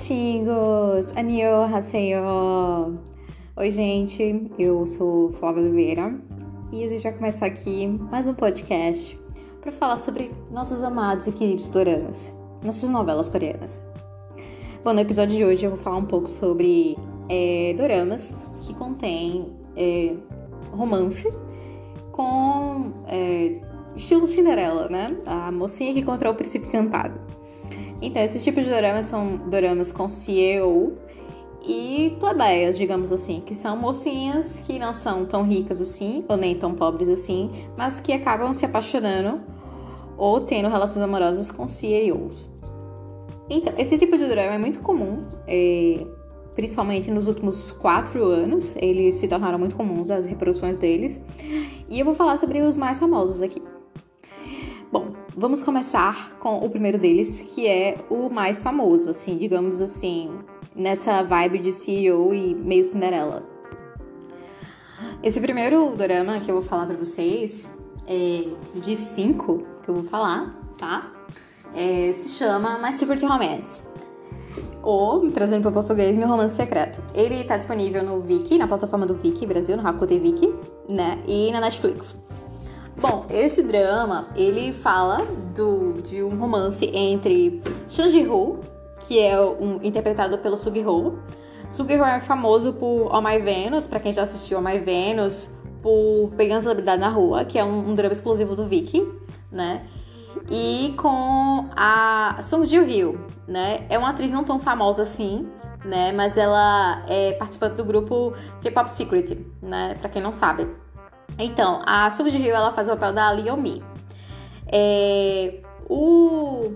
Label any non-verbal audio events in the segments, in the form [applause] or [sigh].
gatinhos! Annyeonghaseyo! Oi, gente, eu sou Flávia Oliveira e a gente vai começar aqui mais um podcast para falar sobre nossos amados e queridos doramas, nossas novelas coreanas. Bom, no episódio de hoje eu vou falar um pouco sobre é, doramas que contêm é, romance com é, estilo Cinderela, né? A mocinha que encontrou o príncipe cantado. Então, esses tipos de doramas são doramas com CEO e plebeias, digamos assim, que são mocinhas que não são tão ricas assim, ou nem tão pobres assim, mas que acabam se apaixonando ou tendo relações amorosas com CEOs. Então, esse tipo de drama é muito comum, é, principalmente nos últimos quatro anos, eles se tornaram muito comuns, as reproduções deles, e eu vou falar sobre os mais famosos aqui. Vamos começar com o primeiro deles, que é o mais famoso, assim, digamos assim, nessa vibe de CEO e meio Cinderela. Esse primeiro drama que eu vou falar para vocês, é de cinco que eu vou falar, tá? É, se chama My Secret Romance. Ou, trazendo para português, Meu Romance Secreto. Ele tá disponível no Viki, na plataforma do Viki Brasil, no Rakuten Viki, né? E na Netflix. Bom, esse drama, ele fala do, de um romance entre Shan Ji-hoo, que é um, interpretado pelo Sug-hoo. Sug-hoo é famoso por Oh My Venus, pra quem já assistiu Oh My Venus, por Pegando Celebridade na Rua, que é um, um drama exclusivo do Viki, né? E com a Sung Ji-hyo, né? É uma atriz não tão famosa assim, né? Mas ela é participante do grupo K-Pop Secret, né? Pra quem não sabe. Então, a de Rio ela faz o papel da Liomi. É, o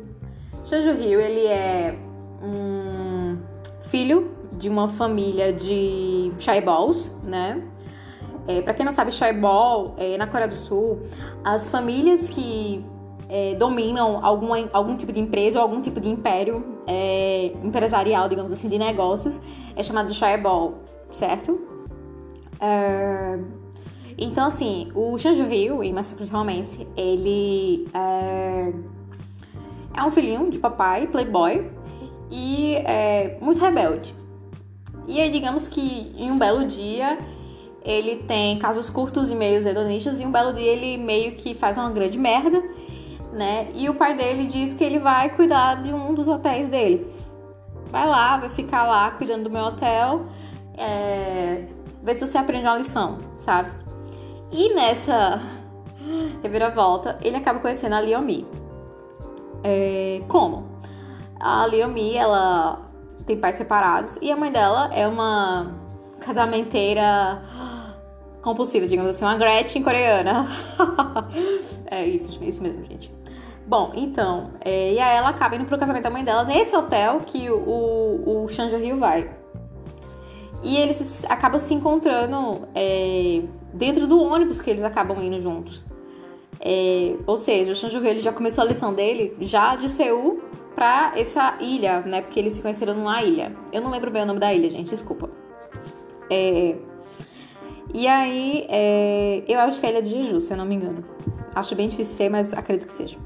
Shanju Rio ele é um filho de uma família de Balls, né? É, para quem não sabe, Shaiball, é, na Coreia do Sul, as famílias que é, dominam algum, algum tipo de empresa ou algum tipo de império é, empresarial, digamos assim, de negócios, é chamado de Shaiball, certo? É, então, assim, o Shanju Ryu, em Massacre Romance, ele é, é um filhinho de papai, playboy, e é muito rebelde. E aí, digamos que em um belo dia, ele tem casos curtos e meios hedonistas, e um belo dia ele meio que faz uma grande merda, né? E o pai dele diz que ele vai cuidar de um dos hotéis dele. Vai lá, vai ficar lá cuidando do meu hotel, é, ver se você aprende uma lição, sabe? E nessa reviravolta, ele acaba conhecendo a Liomi. É, como? A Liomi, ela tem pais separados e a mãe dela é uma casamenteira compulsiva, digamos assim, uma Gretchen coreana. [laughs] é isso, isso mesmo, gente. Bom, então, é, e aí ela acaba indo pro casamento da mãe dela nesse hotel que o, o, o Shanjo Rio vai. E eles acabam se encontrando é, dentro do ônibus que eles acabam indo juntos. É, ou seja, o Shanju ele já começou a lição dele já de Seul pra essa ilha, né? Porque eles se conheceram numa ilha. Eu não lembro bem o nome da ilha, gente, desculpa. É, e aí, é, eu acho que é a ilha de Jeju, se eu não me engano. Acho bem difícil ser, mas acredito que seja.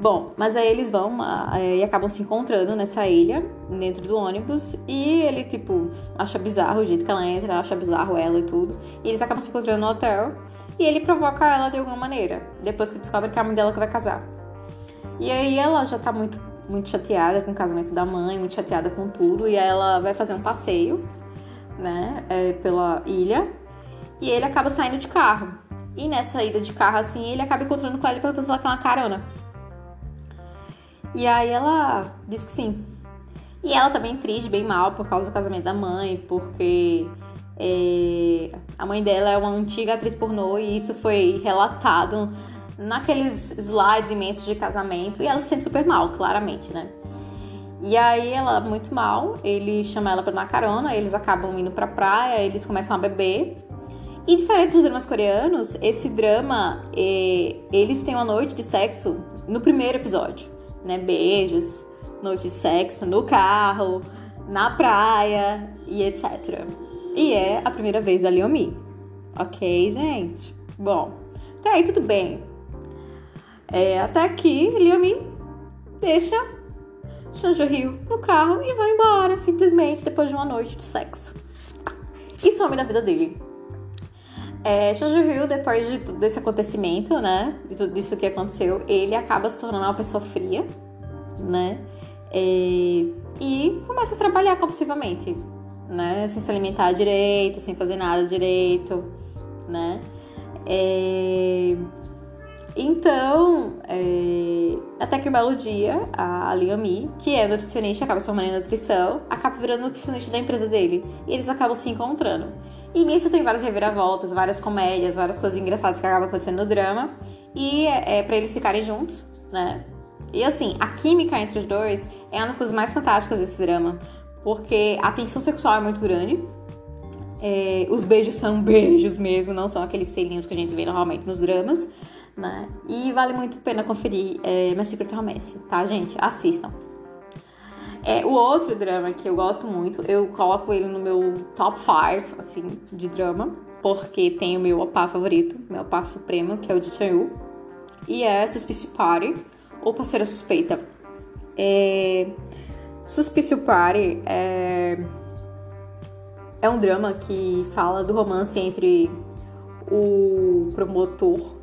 Bom, mas aí eles vão e acabam se encontrando nessa ilha, dentro do ônibus, e ele, tipo, acha bizarro o jeito que ela entra, acha bizarro ela e tudo. E eles acabam se encontrando no hotel, e ele provoca ela de alguma maneira, depois que descobre que é a mãe dela que vai casar. E aí ela já tá muito, muito chateada com o casamento da mãe, muito chateada com tudo, e aí ela vai fazer um passeio, né, é, pela ilha, e ele acaba saindo de carro. E nessa ida de carro, assim, ele acaba encontrando com ela e perguntando se ela quer uma carona. E aí ela diz que sim. E ela também triste, bem mal, por causa do casamento da mãe, porque é, a mãe dela é uma antiga atriz pornô e isso foi relatado naqueles slides imensos de casamento. E ela se sente super mal, claramente, né? E aí ela, muito mal, ele chama ela pra dar uma carona, eles acabam indo pra praia, eles começam a beber. E diferente dos dramas coreanos, esse drama, é, eles têm uma noite de sexo no primeiro episódio né? Beijos, noite de sexo no carro, na praia e etc. E é a primeira vez da Liomi. Ok, gente? Bom, até aí tudo bem. É, até aqui, Liomi deixa Chanjo Rio no carro e vão embora, simplesmente depois de uma noite de sexo. E some da vida dele. É, Rio, depois de tudo esse acontecimento, né? De tudo isso que aconteceu, ele acaba se tornando uma pessoa fria, né? É, e começa a trabalhar compulsivamente, né? Sem se alimentar direito, sem fazer nada direito, né? É, então, é, até que um belo dia, a Liami, que é nutricionista, acaba se formando em nutrição, acaba virando nutricionista da empresa dele. E eles acabam se encontrando. E nisso tem várias reviravoltas, várias comédias, várias coisas engraçadas que acabam acontecendo no drama. E é, é para eles ficarem juntos, né? E assim, a química entre os dois é uma das coisas mais fantásticas desse drama. Porque a tensão sexual é muito grande. É, os beijos são [laughs] beijos mesmo, não são aqueles selinhos que a gente vê normalmente nos dramas né? E vale muito a pena conferir é, My Secret Romance, tá, gente? Assistam. É, o outro drama que eu gosto muito, eu coloco ele no meu top 5, assim, de drama, porque tem o meu opá favorito, meu opá supremo, que é o de Chanyu, e é Suspicious Party, ou Parceira Suspeita. É... Suspicious Party é... é um drama que fala do romance entre o promotor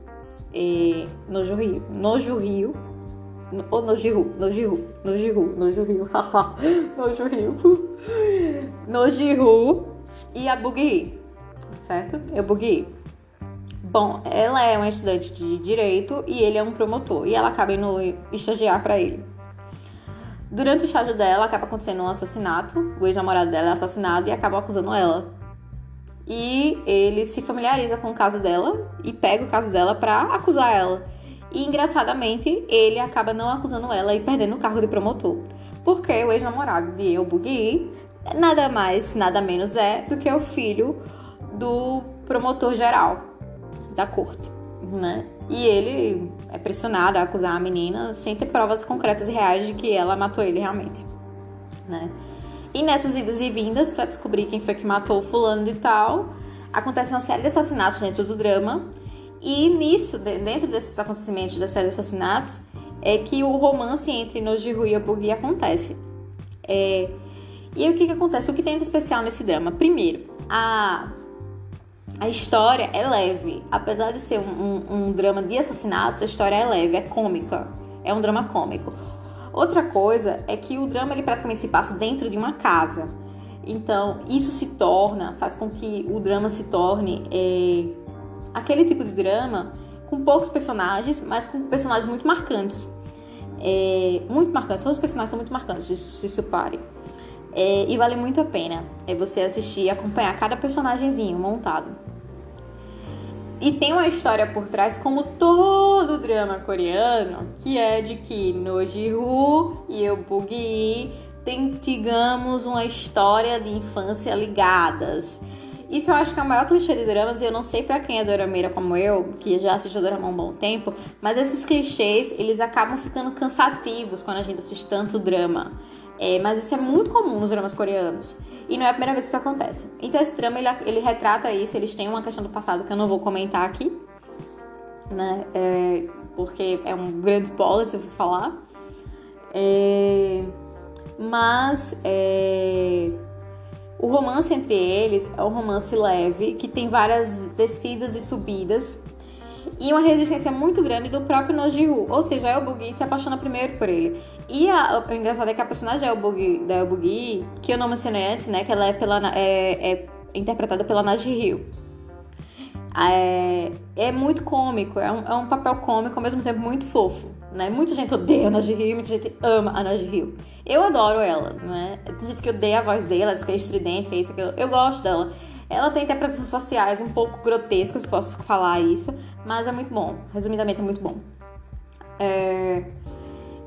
é, Rio, Nojo Rio, ou Nojo Rio, Nojo Rio, Nojo Rio e a Bugui, certo? É Bugui. Bom, ela é uma estudante de direito e ele é um promotor e ela acaba indo estagiar para ele. Durante o estágio dela, acaba acontecendo um assassinato. O ex-namorado dela é assassinado e acaba acusando ela e ele se familiariza com o caso dela e pega o caso dela para acusar ela. E engraçadamente, ele acaba não acusando ela e perdendo o cargo de promotor. Porque o ex-namorado de El Bugui nada mais, nada menos é do que o filho do promotor geral da corte, né? E ele é pressionado a acusar a menina sem ter provas concretas e reais de que ela matou ele realmente, né? E nessas idas e vindas para descobrir quem foi que matou o fulano e tal, acontece uma série de assassinatos dentro do drama. E nisso, dentro desses acontecimentos da série de assassinatos, é que o romance entre Nojiru e Abugi acontece. É... E o que, que acontece? O que tem de especial nesse drama? Primeiro, a, a história é leve. Apesar de ser um, um, um drama de assassinatos, a história é leve, é cômica. É um drama cômico. Outra coisa é que o drama ele praticamente se passa dentro de uma casa. Então, isso se torna, faz com que o drama se torne é, aquele tipo de drama com poucos personagens, mas com personagens muito marcantes. É, muito marcantes, todos os personagens são muito marcantes, se separem. É, e vale muito a pena é você assistir e acompanhar cada personagemzinho montado. E tem uma história por trás, como todo drama coreano, que é de que Nojiru e Eubugi têm, digamos, uma história de infância ligadas. Isso eu acho que é o maior clichê de dramas e eu não sei para quem é dorameira como eu, que já assistiu drama há um bom tempo, mas esses clichês, eles acabam ficando cansativos quando a gente assiste tanto drama. É, mas isso é muito comum nos dramas coreanos. E não é a primeira vez que isso acontece. Então esse drama, ele, ele retrata isso, eles têm uma questão do passado que eu não vou comentar aqui, né? É, porque é um grande spoiler se eu for falar. É, mas é, o romance entre eles é um romance leve, que tem várias descidas e subidas. E uma resistência muito grande do próprio Nojiru. Ou seja, é o Bugi se apaixona primeiro por ele. E a, o engraçado é que a personagem da Elbugi, que eu não mencionei antes, né? Que ela é, pela, é, é interpretada pela Naji. É, é muito cômico, é um, é um papel cômico, ao mesmo tempo muito fofo. Né? Muita gente odeia a Naji Hill, muita gente ama a Naji Hill. Eu adoro ela, né? Tem gente que odeia a voz dela, diz que é estridente, que é isso, aquilo. Eu gosto dela. Ela tem interpretações faciais um pouco grotescas, posso falar isso, mas é muito bom. Resumidamente, é muito bom. É...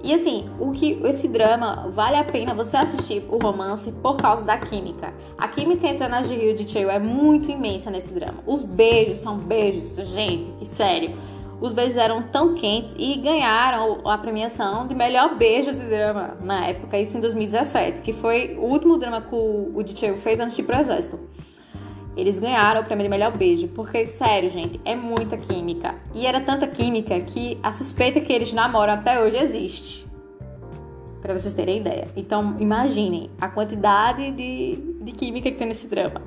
E assim, o que esse drama vale a pena você assistir o romance por causa da química. A química entre a Najee e o Chaeyoung é muito imensa nesse drama. Os beijos são beijos, gente, que sério. Os beijos eram tão quentes e ganharam a premiação de melhor beijo de drama na época, isso em 2017, que foi o último drama que o, o Chaeyoung fez antes de ir pro exército. Eles ganharam o prêmio de melhor beijo, porque, sério, gente, é muita química. E era tanta química que a suspeita que eles namoram até hoje existe. para vocês terem ideia. Então, imaginem a quantidade de, de química que tem nesse drama.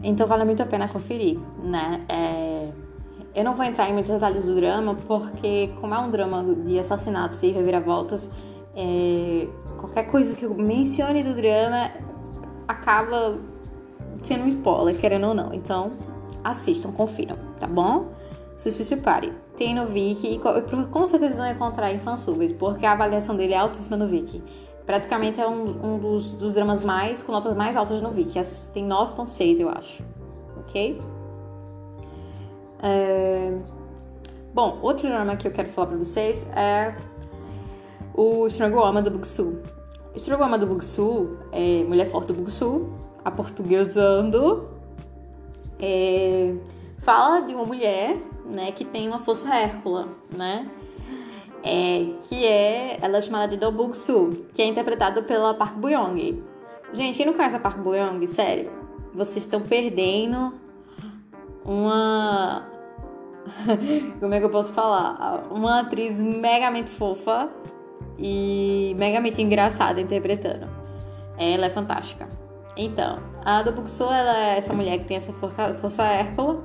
Então, vale muito a pena conferir, né? É... Eu não vou entrar em muitos detalhes do drama, porque, como é um drama de assassinatos e reviravoltas, é... qualquer coisa que eu mencione do drama acaba sendo um spoiler, querendo ou não. Então, assistam, confiram, tá bom? Se preparem. Tem no Viki e com certeza vão encontrar em fansubs, porque a avaliação dele é altíssima no Viki. Praticamente é um, um dos, dos, dramas mais com notas mais altas no Viki. Tem 9.6, eu acho. Ok? É... Bom, outro drama que eu quero falar pra vocês é o Stranglewoman do Bugsu. O Stranglewoman do Bugsu é Mulher Forte do Bugsu, a. É... Fala de uma mulher né, que tem uma força Hércula, né? É, que é, ela é chamada de Do Buk-soo, que é interpretada pela Park Bo-young. Gente, quem não conhece a Park Bo-young, sério, vocês estão perdendo uma [laughs] como é que eu posso falar? Uma atriz megamente fofa e megamente engraçada interpretando. Ela é fantástica. Então, a Do Buk-soo, ela é essa mulher que tem essa força, Hércula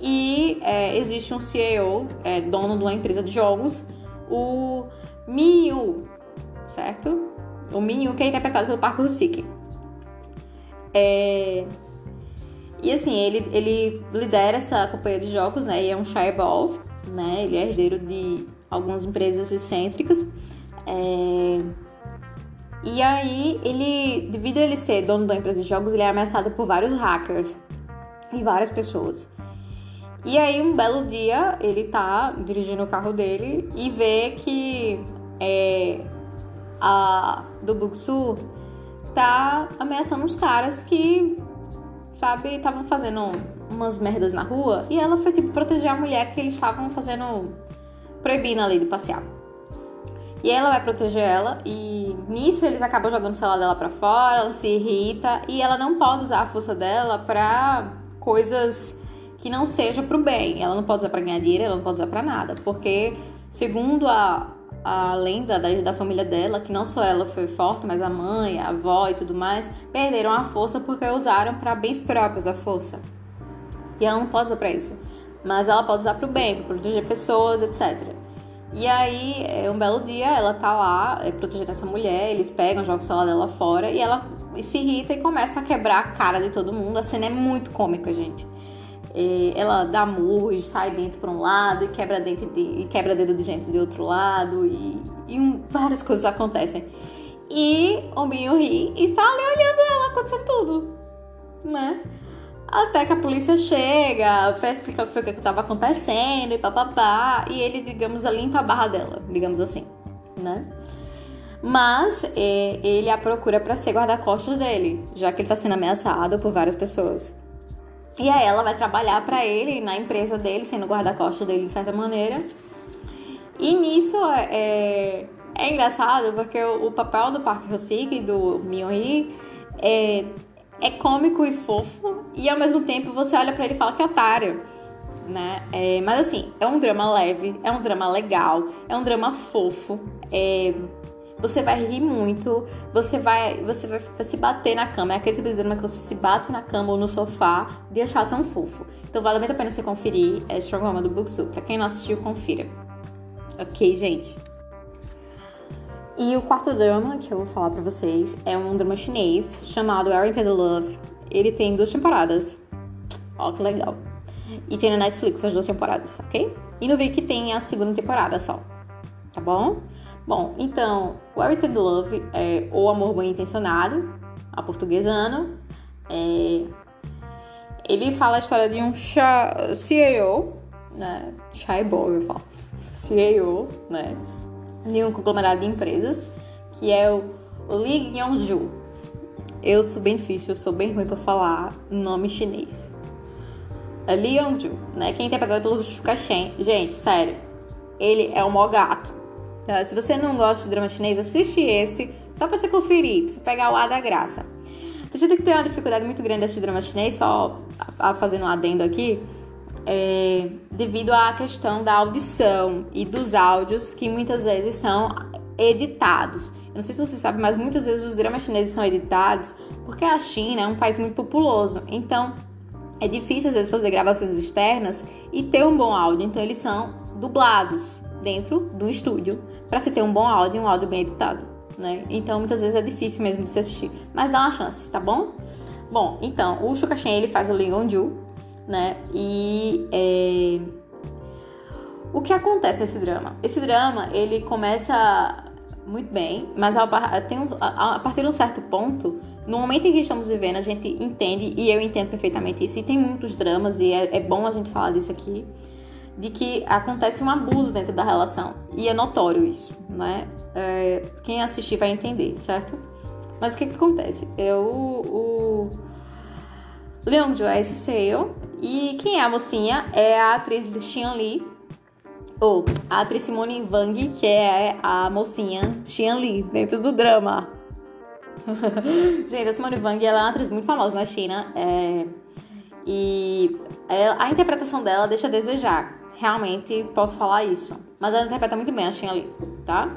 e é, existe um CEO, é, dono de uma empresa de jogos, o Minyu, certo? O Minyu que é interpretado pelo Park Sik. É... E assim, ele, ele lidera essa companhia de jogos, né? E é um Shireball, né? Ele é herdeiro de algumas empresas excêntricas. É... E aí, ele, devido a ele ser dono da empresa de jogos, ele é ameaçado por vários hackers e várias pessoas. E aí, um belo dia, ele tá dirigindo o carro dele e vê que é, a do Buxu tá ameaçando uns caras que, sabe, estavam fazendo umas merdas na rua. E ela foi, tipo, proteger a mulher que eles estavam fazendo. proibindo ali de passear. E ela vai proteger ela e nisso eles acabam jogando o celular dela para fora, ela se irrita e ela não pode usar a força dela para coisas que não seja para o bem. Ela não pode usar para ganhar dinheiro, ela não pode usar para nada, porque segundo a, a lenda da, da família dela, que não só ela foi forte, mas a mãe, a avó e tudo mais, perderam a força porque usaram para bens próprios a força. E ela não pode usar para isso, mas ela pode usar para o bem, para proteger pessoas, etc. E aí, é, um belo dia, ela tá lá é, protegendo essa mulher, eles pegam, jogam o celular dela fora e ela se irrita e começa a quebrar a cara de todo mundo. A cena é muito cômica, gente ela dá murros, sai dentro para um lado e quebra, dente de, e quebra dedo de gente de outro lado e, e um, várias coisas acontecem. E o Minho ri e está ali olhando ela acontecer tudo, né? Até que a polícia chega para explicar o que foi que estava acontecendo e papapá, e ele, digamos, limpa a barra dela, digamos assim, né? Mas é, ele a procura para ser guarda-costas dele, já que ele está sendo ameaçado por várias pessoas. E aí ela vai trabalhar para ele na empresa dele, sendo guarda-costas dele de certa maneira. E nisso é, é engraçado porque o, o papel do Park Hyosik, do Myung-hee, é, é cômico e fofo e ao mesmo tempo você olha para ele e fala que é otário. Né? É, mas assim, é um drama leve, é um drama legal, é um drama fofo. É, você vai rir muito, você vai, você vai se bater na cama. É aquele tipo de drama que você se bate na cama ou no sofá de achar tão fofo. Então vale muito a pena você conferir. É Strong Woman do Buksu. Pra quem não assistiu, confira. Ok, gente? E o quarto drama que eu vou falar pra vocês é um drama chinês chamado Everything the Love. Ele tem duas temporadas. Ó, que legal. E tem na Netflix as duas temporadas, ok? E no Viki tem a segunda temporada só. Tá bom? Bom, então, o Everything Love é O Amor Bem Intencionado, a portuguesano. É, ele fala a história de um CEO, né? Chaibol, eu falo. CEO, né? De um conglomerado de empresas, que é o, Li Yongju. Eu sou bem difícil, eu sou bem ruim para falar nome chinês. É Li Yongju, né? Que é interpretado pelo Justifica Shen. Gente, sério, ele é o maior gato Tá? Se você não gosta de drama chinês, assiste esse, só pra você conferir, pra você pegar o ar da graça. Você tem que ter uma dificuldade muito grande assistir drama chinês, só a, fazendo um adendo aqui, é, devido à questão da audição e dos áudios, que muitas vezes são editados. Eu não sei se você sabe, mas muitas vezes os dramas chineses são editados porque a China é um país muito populoso. Então, é difícil às vezes fazer gravações externas e ter um bom áudio. Então, eles são dublados dentro do estúdio para se ter um bom áudio e um áudio bem editado, né? Então, muitas vezes é difícil mesmo de se assistir, mas dá uma chance, tá bom? Bom, então, o Shu Shen, ele faz o Lee Ju, né? E é... o que acontece nesse drama? Esse drama, ele começa muito bem, mas a, tem um, a partir de um certo ponto, no momento em que estamos vivendo, a gente entende, e eu entendo perfeitamente isso, e tem muitos dramas, e é, é bom a gente falar disso aqui, de que acontece um abuso dentro da relação. E é notório isso, né? É, quem assistir vai entender, certo? Mas o que, que acontece? Eu, o Leon Jo é esse Seo, e quem é a mocinha é a atriz Xian Li, ou a atriz Simone Wang, que é a mocinha Xian Li, dentro do drama. [laughs] Gente, a Simone Wang ela é uma atriz muito famosa na China. É, e a interpretação dela deixa a desejar. Realmente posso falar isso. Mas ela interpreta muito bem a Xian Li, tá?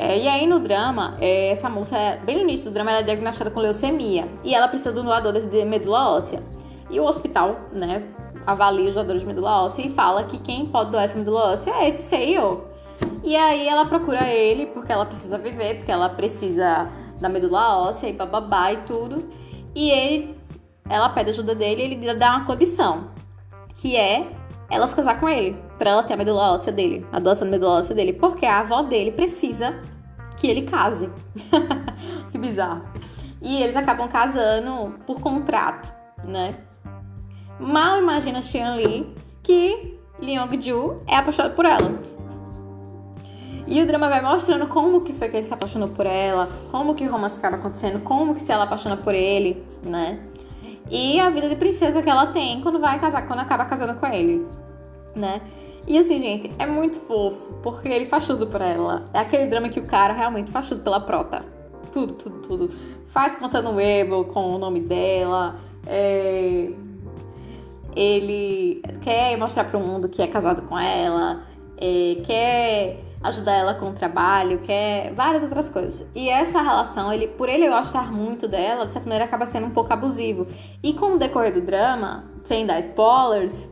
É, e aí no drama, é, essa moça, bem no início do drama, ela é diagnosticada com leucemia. E ela precisa de um doador de medula óssea. E o hospital, né, avalia os doadores de medula óssea e fala que quem pode doar essa medula óssea é esse CEO. E aí ela procura ele porque ela precisa viver, porque ela precisa da medula óssea e bababá e tudo. E ele, ela pede ajuda dele e ele dá uma condição, que é ela se casar com ele, para ela ter a medula óssea dele, a doação da medula óssea dele, porque a avó dele precisa que ele case. [laughs] que bizarro. E eles acabam casando por contrato, né? Mal imagina Xian Li que Leong Ju é apaixonado por ela. E o drama vai mostrando como que foi que ele se apaixonou por ela, como que o romance acaba acontecendo, como que se ela apaixona por ele, né? E a vida de princesa que ela tem quando vai casar, quando acaba casando com ele, né? E assim, gente, é muito fofo, porque ele faz tudo por ela. É aquele drama que o cara realmente faz tudo pela prota. Tudo, tudo, tudo. Faz contando o Weibo com o nome dela. É... Ele quer mostrar pro mundo que é casado com ela. É... Quer ajudar ela com o trabalho, quer várias outras coisas. E essa relação, ele, por ele gostar muito dela, de certa maneira acaba sendo um pouco abusivo. E com o decorrer do drama, sem dar spoilers,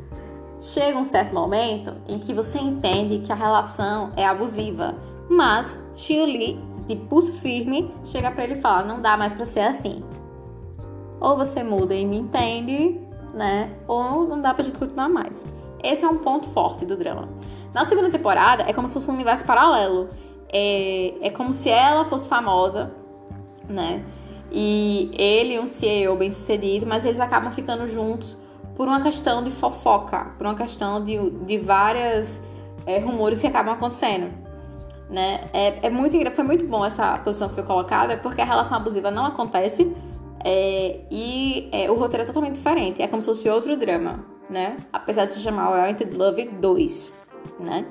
chega um certo momento em que você entende que a relação é abusiva. Mas Li, de pulso firme, chega para ele e fala: "Não dá mais para ser assim. Ou você muda e me entende, né? Ou não dá pra gente continuar mais." Esse é um ponto forte do drama. Na segunda temporada, é como se fosse um universo paralelo. É, é como se ela fosse famosa, né? E ele, um CEO bem sucedido, mas eles acabam ficando juntos por uma questão de fofoca, por uma questão de, de várias é, rumores que acabam acontecendo. Né? É, é muito, foi muito bom essa posição que foi colocada, porque a relação abusiva não acontece é, e é, o roteiro é totalmente diferente. É como se fosse outro drama, né? Apesar de se chamar Wanted Love 2 né?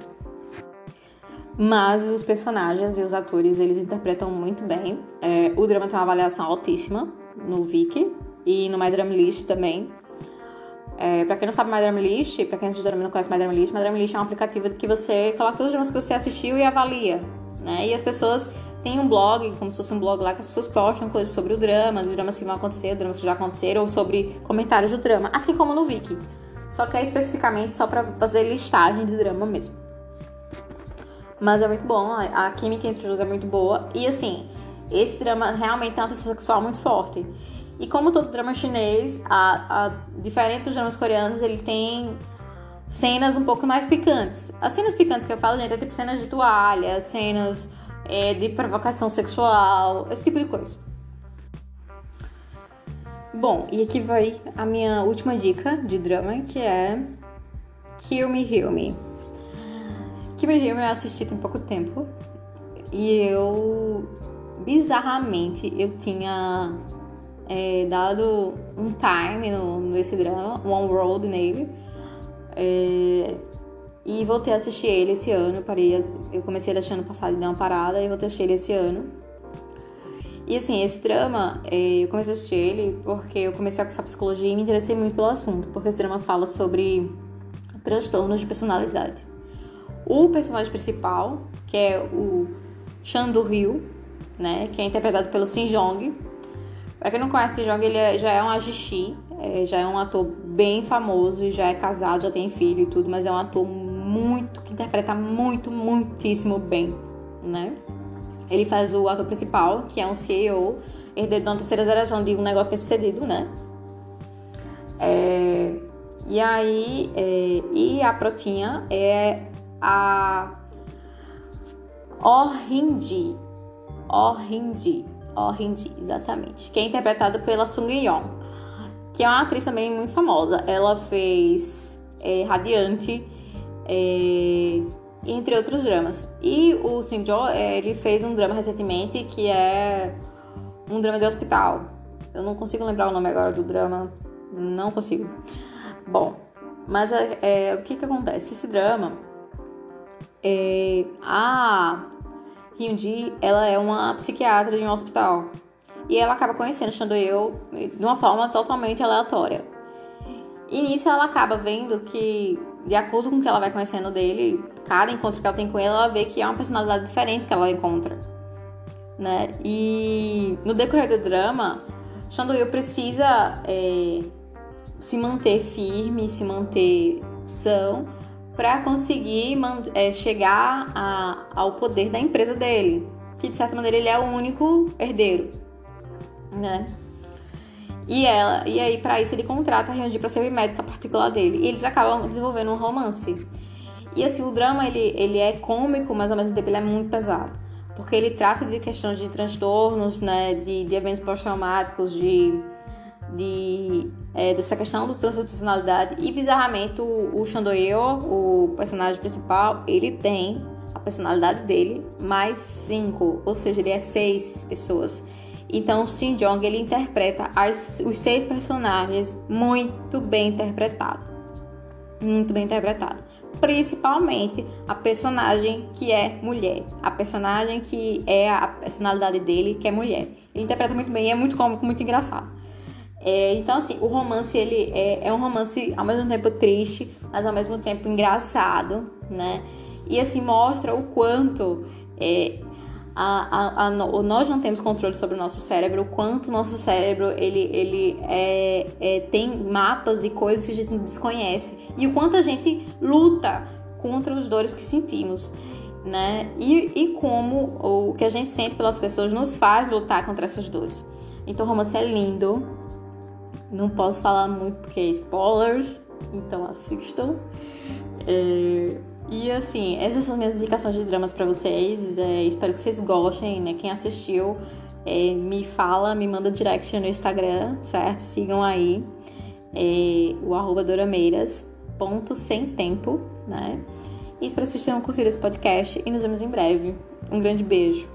Mas os personagens e os atores, eles interpretam muito bem. É, o drama tem uma avaliação altíssima no Viki e no My Drama List também. É, pra quem não sabe My Drama List, pra quem não conhece My Drama List, My Drama List é um aplicativo que você coloca todos os dramas que você assistiu e avalia, né? E as pessoas têm um blog, como se fosse um blog lá, que as pessoas postam coisas sobre o drama, os dramas que vão acontecer, dramas que já aconteceram, ou sobre comentários do drama, assim como no Viki. Só que é especificamente só pra fazer listagem de drama mesmo. Mas é muito bom, a química entre os dois é muito boa. E assim, esse drama realmente tem uma tensão sexual muito forte. E como todo drama chinês, a, a, diferente dos dramas coreanos, ele tem cenas um pouco mais picantes. As cenas picantes que eu falo, gente, é tipo cenas de toalha, cenas é, de provocação sexual, esse tipo de coisa. Bom, e aqui vai a minha última dica de drama, que é Kill Me, Heal Me. Kill Me, Heal Me eu assisti tem pouco tempo e eu, bizarramente, eu tinha é, dado um time no, nesse drama, One World nele, é, e voltei a assistir ele esse ano. Parei, eu comecei ele ano passado e dei uma parada e voltei a assistir ele esse ano. E assim, esse drama, é, eu comecei a assistir ele porque eu comecei a cursar psicologia e me interessei muito pelo assunto, porque esse drama fala sobre transtornos de personalidade. O personagem principal, que é o Chan do Rio, né? Que é interpretado pelo Shin Jong. Pra quem não conhece o Jong, ele é, já é um ajishi, é, já é um ator bem famoso, já é casado, já tem filho e tudo, mas é um ator muito, que interpreta muito, muitíssimo bem, né? Ele faz o ator principal, que é um CEO, herdeiro de uma terceira geração de um negócio que é sucedido, né? É, e aí, é, e a protinha é a Orhindi. Orhindi. Orhindi, exatamente. Que é interpretado pela Sung Yeon, que é uma atriz também muito famosa. Ela fez é, Radiante, é, entre outros dramas. E o Sung Jo, é, ele fez um drama recentemente que é um drama de hospital. Eu não consigo lembrar o nome agora do drama. Não consigo. Bom, mas é, é o que que acontece? Esse drama, é, a Hyunji, ela é uma psiquiatra de um hospital. E ela acaba conhecendo Chandoyo de uma forma totalmente aleatória. E nisso ela acaba vendo que, de acordo com o que ela vai conhecendo dele, cada encontro que ela tem com ele, ela vê que é uma personalidade diferente que ela encontra. Né? E no decorrer do drama, Chandoyo precisa é, se manter firme, se manter são, para conseguir é, chegar a, ao poder da empresa dele, que de certa maneira ele é o único herdeiro, né? E ela, e aí para isso ele contrata a Hyunji para ser médica particular dele. E eles acabam desenvolvendo um romance. E assim, o drama ele, ele é cômico, mas ao mesmo tempo ele é muito pesado. Porque ele trata de questões de transtornos, né, de, de eventos pós-traumáticos, de de, é, dessa questão do transtorno de personalidade. E bizarramente, o, o o personagem principal, ele tem a personalidade dele mais cinco, ou seja, ele é seis pessoas. Então, o Shin Jong ele interpreta as, os seis personagens muito bem interpretado, muito bem interpretado. Principalmente a personagem que é mulher, a personagem que é a personalidade dele, que é mulher. Ele interpreta muito bem, é muito cômico, muito engraçado. É, então, assim, o romance, ele é, é, um romance ao mesmo tempo triste, mas ao mesmo tempo engraçado, né? E, assim, mostra o quanto é, a, a, a, nós não temos controle sobre o nosso cérebro, o quanto o nosso cérebro, ele, ele é, é, tem mapas e coisas que a gente desconhece. E o quanto a gente luta contra as dores que sentimos. Né? E, e como o que a gente sente pelas pessoas nos faz lutar contra essas dores. Então, o romance é lindo, não posso falar muito porque é spoilers, então assistam. É, e assim, essas são minhas indicações de dramas para vocês. É, espero que vocês gostem, né? Quem assistiu, é, me fala, me manda direct no Instagram, certo? Sigam aí é, o arroba Dorameiras, ponto sem tempo, né? E espero que vocês tenham curtido esse podcast e nos vemos em breve. Um grande beijo.